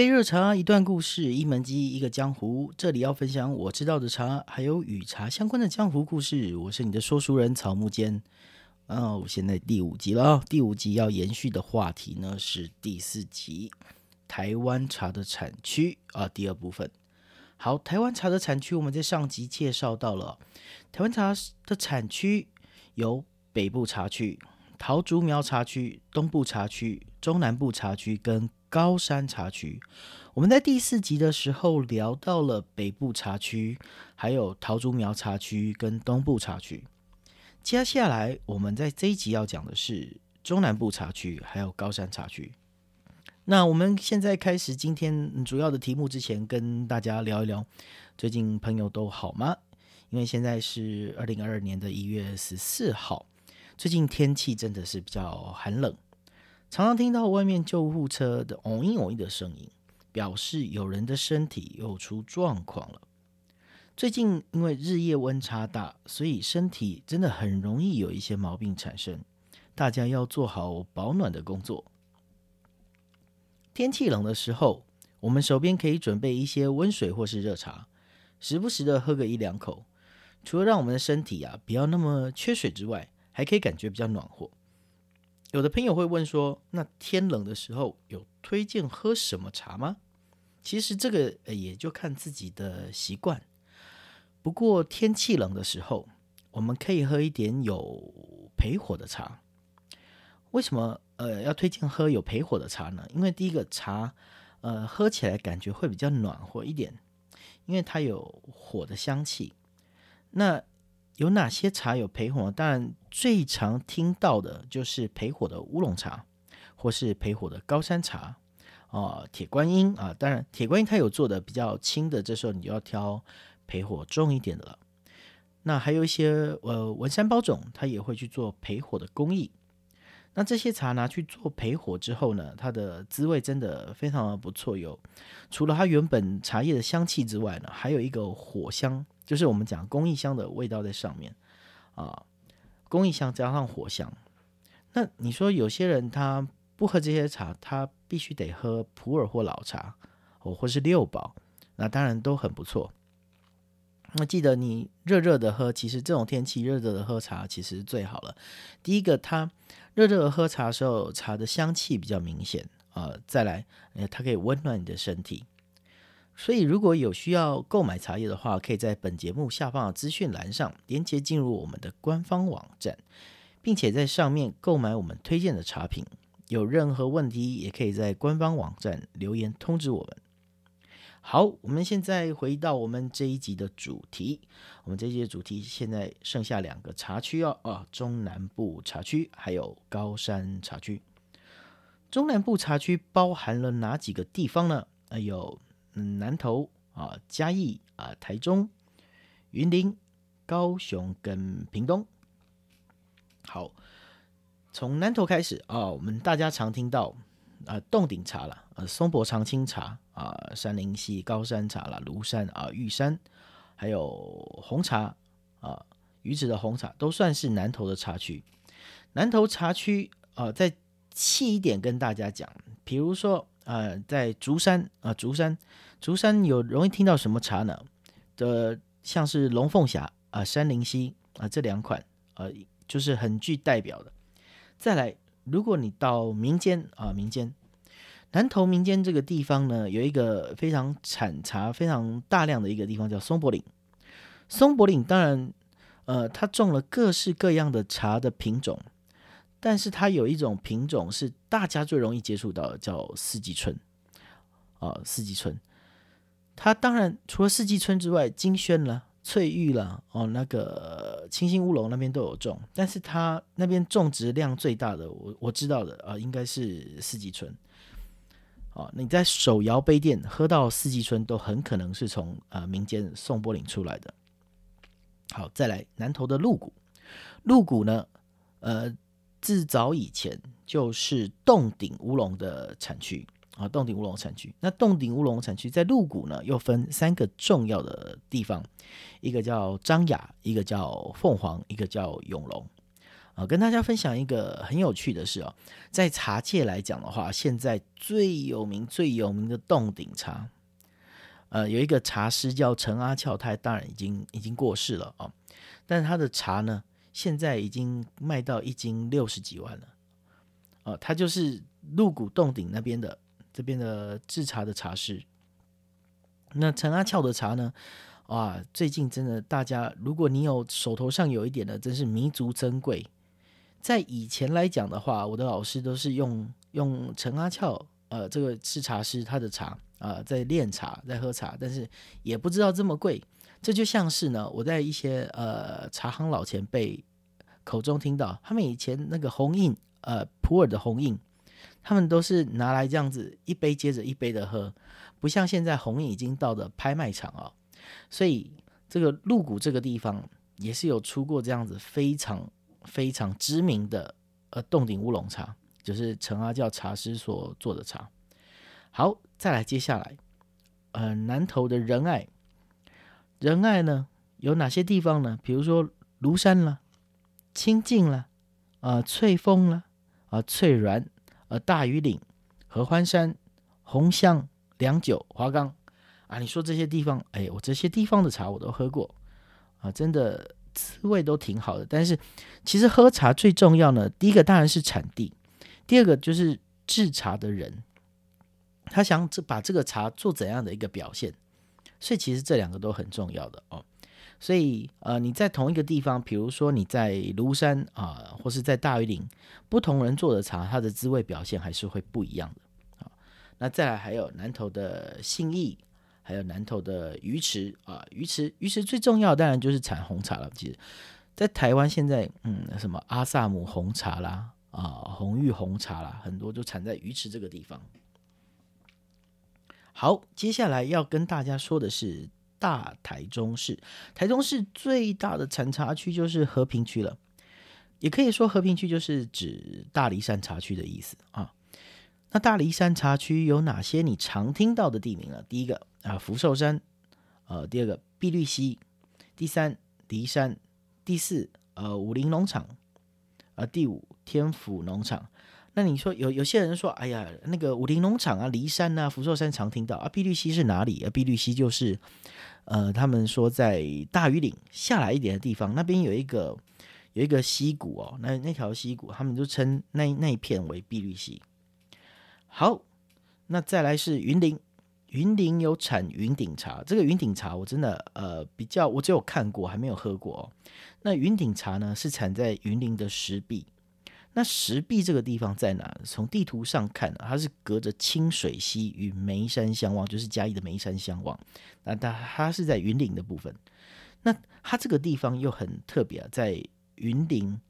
杯热茶，一段故事，一门鸡，一个江湖。这里要分享我知道的茶，还有与茶相关的江湖故事。我是你的说书人草木间。哦，现在第五集了。第五集要延续的话题呢是第四集台湾茶的产区啊，第二部分。好，台湾茶的产区，我们在上集介绍到了台湾茶的产区有北部茶区、桃竹苗茶区、东部茶区、中南部茶区跟。高山茶区，我们在第四集的时候聊到了北部茶区，还有桃竹苗茶区跟东部茶区。接下来，我们在这一集要讲的是中南部茶区，还有高山茶区。那我们现在开始今天主要的题目之前，跟大家聊一聊，最近朋友都好吗？因为现在是二零二二年的一月十四号，最近天气真的是比较寒冷。常常听到外面救护车的“嗡一嗡一”的声音，表示有人的身体又出状况了。最近因为日夜温差大，所以身体真的很容易有一些毛病产生。大家要做好保暖的工作。天气冷的时候，我们手边可以准备一些温水或是热茶，时不时的喝个一两口，除了让我们的身体啊不要那么缺水之外，还可以感觉比较暖和。有的朋友会问说：“那天冷的时候有推荐喝什么茶吗？”其实这个也就看自己的习惯。不过天气冷的时候，我们可以喝一点有焙火的茶。为什么呃要推荐喝有焙火的茶呢？因为第一个茶呃喝起来感觉会比较暖和一点，因为它有火的香气。那有哪些茶有焙火？当然，最常听到的就是焙火的乌龙茶，或是焙火的高山茶啊，铁观音啊。当然，铁观音它有做的比较轻的，这时候你就要挑焙火重一点的了。那还有一些呃文山包种，它也会去做焙火的工艺。那这些茶拿去做焙火之后呢，它的滋味真的非常的不错。有除了它原本茶叶的香气之外呢，还有一个火香。就是我们讲工艺香的味道在上面啊，工艺香加上火香。那你说有些人他不喝这些茶，他必须得喝普洱或老茶，哦，或是六宝，那当然都很不错。那记得你热热的喝，其实这种天气热热的喝茶其实最好了。第一个，它热热的喝茶的时候，茶的香气比较明显啊。再来，它可以温暖你的身体。所以，如果有需要购买茶叶的话，可以在本节目下方的资讯栏上连接进入我们的官方网站，并且在上面购买我们推荐的茶品。有任何问题，也可以在官方网站留言通知我们。好，我们现在回到我们这一集的主题。我们这一集的主题现在剩下两个茶区哦，啊，中南部茶区还有高山茶区。中南部茶区包含了哪几个地方呢？啊，有。南投啊，嘉义啊，台中、云林、高雄跟屏东。好，从南投开始啊，我们大家常听到啊，洞顶茶了，呃，松柏长青茶啊，山林溪高山茶啦，庐山啊，玉山，还有红茶啊，鱼子的红茶都算是南投的茶区。南投茶区啊，再细一点跟大家讲，比如说。呃，在竹山啊，竹山，竹山有容易听到什么茶呢？的像是龙凤峡啊、山林溪啊这两款，呃，就是很具代表的。再来，如果你到民间啊，民间南投民间这个地方呢，有一个非常产茶非常大量的一个地方叫松柏岭。松柏岭当然，呃，它种了各式各样的茶的品种。但是它有一种品种是大家最容易接触到的，叫四季春啊，四季春。它当然除了四季春之外，金萱了、翠玉了，哦，那个清新乌龙那边都有种。但是它那边种植量最大的，我我知道的啊，应该是四季春。哦，你在手摇杯店喝到四季春，都很可能是从啊民间宋波岭出来的。好，再来南投的鹿谷，鹿谷呢，呃。自早以前就是洞顶乌龙的产区啊，洞顶乌龙产区。那洞顶乌龙产区在鹿谷呢，又分三个重要的地方，一个叫张雅，一个叫凤凰，一个叫永隆。啊，跟大家分享一个很有趣的事哦，在茶界来讲的话，现在最有名、最有名的洞顶茶，呃，有一个茶师叫陈阿俏，他当然已经已经过世了啊，但是他的茶呢，现在已经卖到一斤六十几万了，哦，他就是鹿谷洞顶那边的这边的制茶的茶师。那陈阿俏的茶呢？哇，最近真的，大家如果你有手头上有一点的，真是弥足珍贵。在以前来讲的话，我的老师都是用用陈阿俏，呃，这个制茶师他的茶啊，在炼茶，在喝茶，但是也不知道这么贵。这就像是呢，我在一些呃茶行老前辈口中听到，他们以前那个红印，呃，普洱的红印，他们都是拿来这样子一杯接着一杯的喝。不像现在红印已经到了拍卖场啊，所以这个鹿谷这个地方也是有出过这样子非常非常知名的呃洞顶乌龙茶，就是陈阿教茶师所做的茶。好，再来接下来，呃，南投的仁爱，仁爱呢有哪些地方呢？比如说庐山啦、清净啦、啊翠峰啦、啊翠峦、呃大屿岭、合欢山、红香。良久、华冈啊，你说这些地方，哎，我这些地方的茶我都喝过啊，真的滋味都挺好的。但是其实喝茶最重要呢，第一个当然是产地，第二个就是制茶的人，他想这把这个茶做怎样的一个表现，所以其实这两个都很重要的哦。所以呃，你在同一个地方，比如说你在庐山啊，或是在大屿岭，不同人做的茶，它的滋味表现还是会不一样的。那再来还有南投的信义，还有南投的鱼池啊，鱼池鱼池最重要当然就是产红茶了。其实，在台湾现在，嗯，什么阿萨姆红茶啦，啊，红玉红茶啦，很多都产在鱼池这个地方。好，接下来要跟大家说的是大台中市，台中市最大的产茶区就是和平区了，也可以说和平区就是指大梨山茶区的意思啊。那大梨山茶区有哪些你常听到的地名呢？第一个啊，福寿山，呃，第二个碧绿溪，第三梨山，第四呃武林农场，啊，第五天府农场。那你说有有些人说，哎呀，那个武林农场啊，骊山啊，福寿山常听到啊，碧绿溪是哪里？啊，碧绿溪就是呃，他们说在大屿岭下来一点的地方，那边有一个有一个溪谷哦，那那条溪谷，他们就称那那一片为碧绿溪。好，那再来是云林，云林有产云顶茶。这个云顶茶我真的呃比较，我只有看过，还没有喝过。哦那云顶茶呢是产在云林的石壁。那石壁这个地方在哪？从地图上看，它是隔着清水溪与眉山相望，就是嘉义的眉山相望。那它它是在云林的部分。那它这个地方又很特别啊，在云林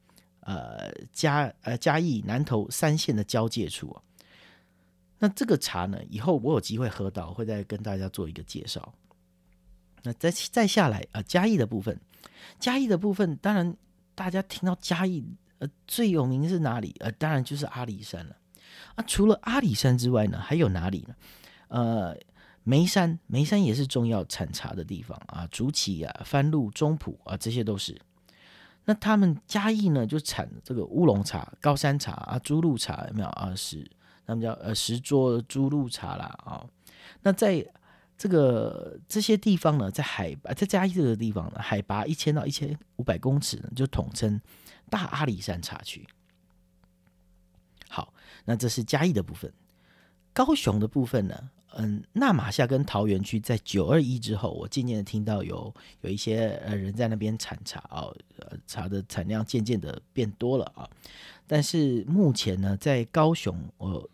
呃嘉呃嘉义南投三县的交界处。那这个茶呢，以后我有机会喝到，会再跟大家做一个介绍。那再再下来啊，嘉义的部分，嘉义的部分，当然大家听到嘉义呃最有名是哪里？呃，当然就是阿里山了。啊，除了阿里山之外呢，还有哪里呢？呃，眉山，眉山也是重要产茶的地方啊，竹崎啊、番路、中埔啊，这些都是。那他们嘉义呢，就产这个乌龙茶、高山茶啊、朱露茶，有没有啊？是。他们叫呃石桌猪露茶啦啊，那在这个这些地方呢，在海在嘉义这个地方呢，海拔一千到一千五百公尺呢，就统称大阿里山茶区。好，那这是嘉义的部分，高雄的部分呢，嗯，那马夏跟桃园区在九二一之后，我渐渐的听到有有一些呃人在那边产茶啊，呃茶的产量渐渐的变多了啊，但是目前呢，在高雄我。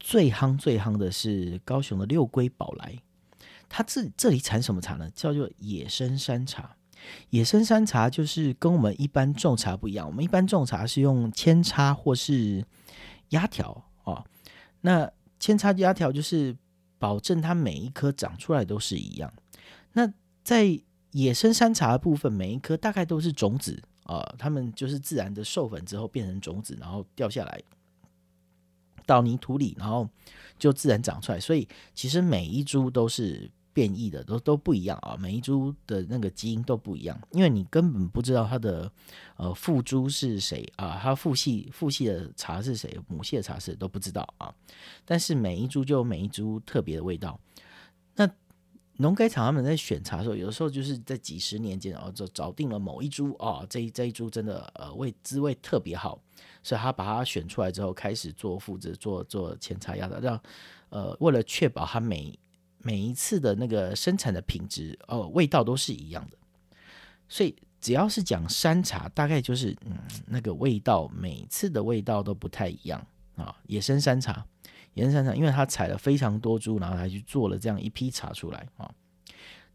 最夯最夯的是高雄的六龟宝来，它这这里产什么茶呢？叫做野生山茶。野生山茶就是跟我们一般种茶不一样，我们一般种茶是用扦插或是压条哦。那扦插压条就是保证它每一颗长出来都是一样。那在野生山茶的部分，每一颗大概都是种子啊，它们就是自然的授粉之后变成种子，然后掉下来。到泥土里，然后就自然长出来。所以其实每一株都是变异的，都都不一样啊，每一株的那个基因都不一样，因为你根本不知道它的呃父株是谁啊，它父系父系的茶是谁，母系的茶是都不知道啊。但是每一株就有每一株特别的味道。那农改场他们在选茶的时候，有的时候就是在几十年间，然后就找定了某一株啊，这一这一株真的呃味滋味特别好，所以他把它选出来之后，开始做复制，做做前茶压的，让呃为了确保它每每一次的那个生产的品质哦，味道都是一样的，所以只要是讲山茶，大概就是嗯，那个味道每次的味道都不太一样啊。野生山茶，野生山茶，因为它采了非常多株，然后才去做了这样一批茶出来啊。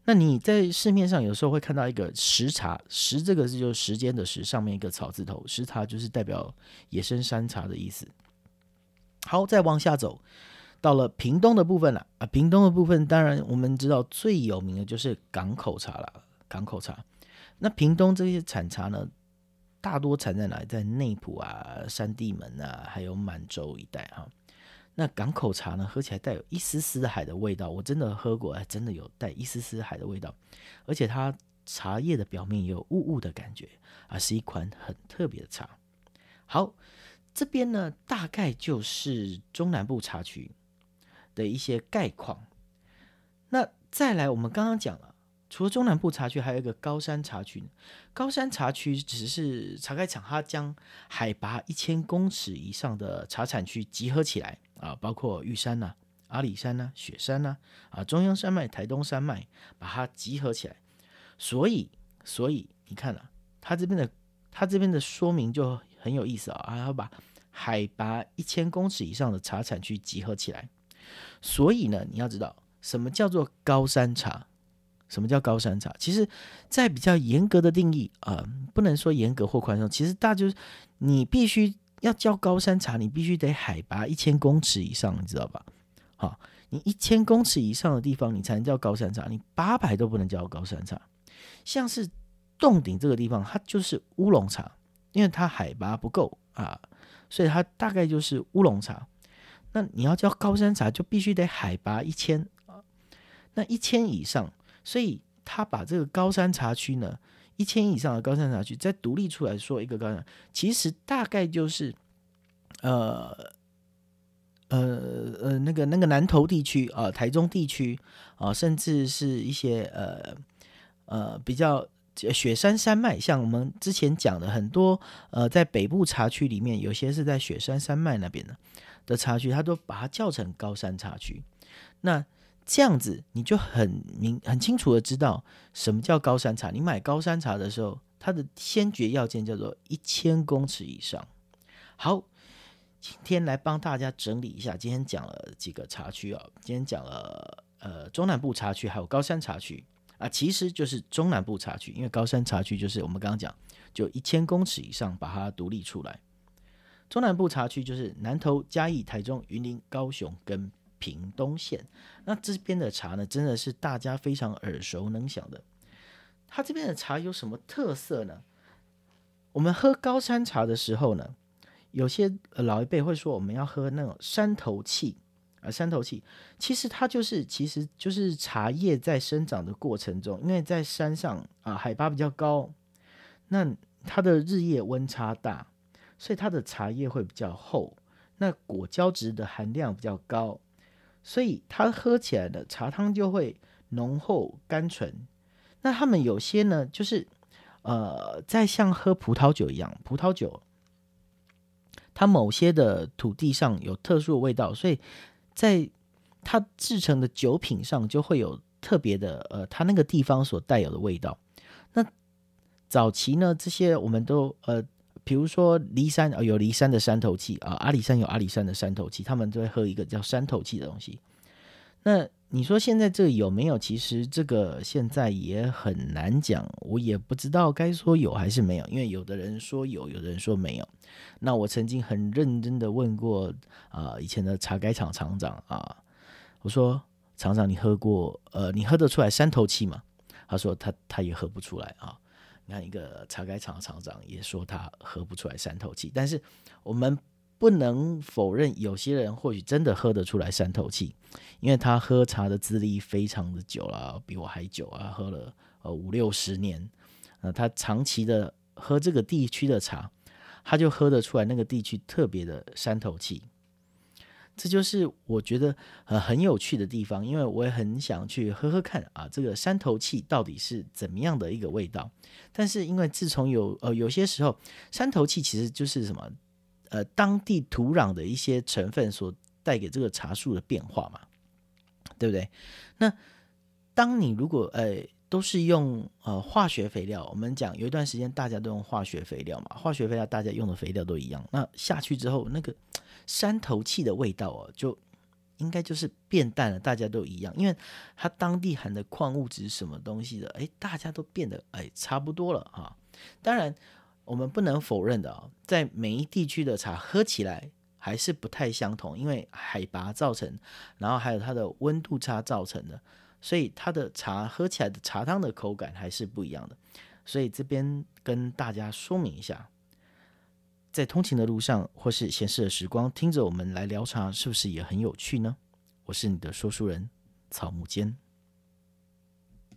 那你在市面上有时候会看到一个时茶，时这个是就是时间的时，上面一个草字头，时茶就是代表野生山茶的意思。好，再往下走。到了屏东的部分了啊，屏东的部分当然我们知道最有名的就是港口茶了。港口茶，那屏东这些产茶呢，大多产在哪？在内埔啊、山地门啊，还有满洲一带啊。那港口茶呢，喝起来带有一丝丝海的味道，我真的喝过，哎，真的有带一丝丝海的味道，而且它茶叶的表面也有雾雾的感觉啊，是一款很特别的茶。好，这边呢，大概就是中南部茶区。的一些概况，那再来，我们刚刚讲了，除了中南部茶区，还有一个高山茶区。高山茶区只是茶开厂，它将海拔一千公尺以上的茶产区集合起来啊，包括玉山呐、阿里山呐、雪山呐、啊中央山脉、台东山脉，把它集合起来。所以，所以你看啊，它这边的它这边的说明就很有意思啊，还要把海拔一千公尺以上的茶产区集合起来。所以呢，你要知道什么叫做高山茶？什么叫高山茶？其实，在比较严格的定义啊，不能说严格或宽松。其实大就是你必须要叫高山茶，你必须得海拔一千公尺以上，你知道吧？好，你一千公尺以上的地方，你才能叫高山茶。你八百都不能叫高山茶。像是洞顶这个地方，它就是乌龙茶，因为它海拔不够啊，所以它大概就是乌龙茶。那你要叫高山茶，就必须得海拔一千啊，那一千以上，所以他把这个高山茶区呢，一千以上的高山茶区再独立出来说一个高山，其实大概就是，呃，呃呃那个那个南投地区啊，台中地区啊，甚至是一些呃呃比较雪山山脉，像我们之前讲的很多呃，在北部茶区里面，有些是在雪山山脉那边的。的茶区，他都把它叫成高山茶区。那这样子，你就很明很清楚的知道什么叫高山茶。你买高山茶的时候，它的先决要件叫做一千公尺以上。好，今天来帮大家整理一下，今天讲了几个茶区啊？今天讲了呃中南部茶区，还有高山茶区啊，其实就是中南部茶区，因为高山茶区就是我们刚刚讲，就一千公尺以上把它独立出来。中南部茶区就是南投、嘉义、台中、云林、高雄跟屏东县。那这边的茶呢，真的是大家非常耳熟能详的。它这边的茶有什么特色呢？我们喝高山茶的时候呢，有些老一辈会说我们要喝那种山头气啊，山头气其实它就是，其实就是茶叶在生长的过程中，因为在山上啊，海拔比较高，那它的日夜温差大。所以它的茶叶会比较厚，那果胶质的含量比较高，所以它喝起来的茶汤就会浓厚甘醇。那他们有些呢，就是呃，在像喝葡萄酒一样，葡萄酒它某些的土地上有特殊的味道，所以在它制成的酒品上就会有特别的呃，它那个地方所带有的味道。那早期呢，这些我们都呃。比如说骊山啊，有骊山的山头气啊，阿里山有阿里山的山头气，他们都会喝一个叫山头气的东西。那你说现在这有没有？其实这个现在也很难讲，我也不知道该说有还是没有，因为有的人说有，有的人说没有。那我曾经很认真的问过啊，以前的茶改厂厂长啊，我说厂长，你喝过呃，你喝得出来山头气吗？他说他他也喝不出来啊。你看，一个茶改厂厂长也说他喝不出来山头气，但是我们不能否认，有些人或许真的喝得出来山头气，因为他喝茶的资历非常的久了，比我还久啊，喝了呃五六十年，呃，他长期的喝这个地区的茶，他就喝得出来那个地区特别的山头气。这就是我觉得呃很有趣的地方，因为我也很想去喝喝看啊，这个山头气到底是怎么样的一个味道。但是因为自从有呃有些时候山头气其实就是什么呃当地土壤的一些成分所带给这个茶树的变化嘛，对不对？那当你如果呃都是用呃化学肥料，我们讲有一段时间大家都用化学肥料嘛，化学肥料大家用的肥料都一样，那下去之后那个。山头气的味道哦，就应该就是变淡了，大家都一样，因为它当地含的矿物质什么东西的，哎，大家都变得哎差不多了啊。当然，我们不能否认的啊，在每一地区的茶喝起来还是不太相同，因为海拔造成，然后还有它的温度差造成的，所以它的茶喝起来的茶汤的口感还是不一样的。所以这边跟大家说明一下。在通勤的路上，或是闲适的时光，听着我们来聊茶，是不是也很有趣呢？我是你的说书人草木间。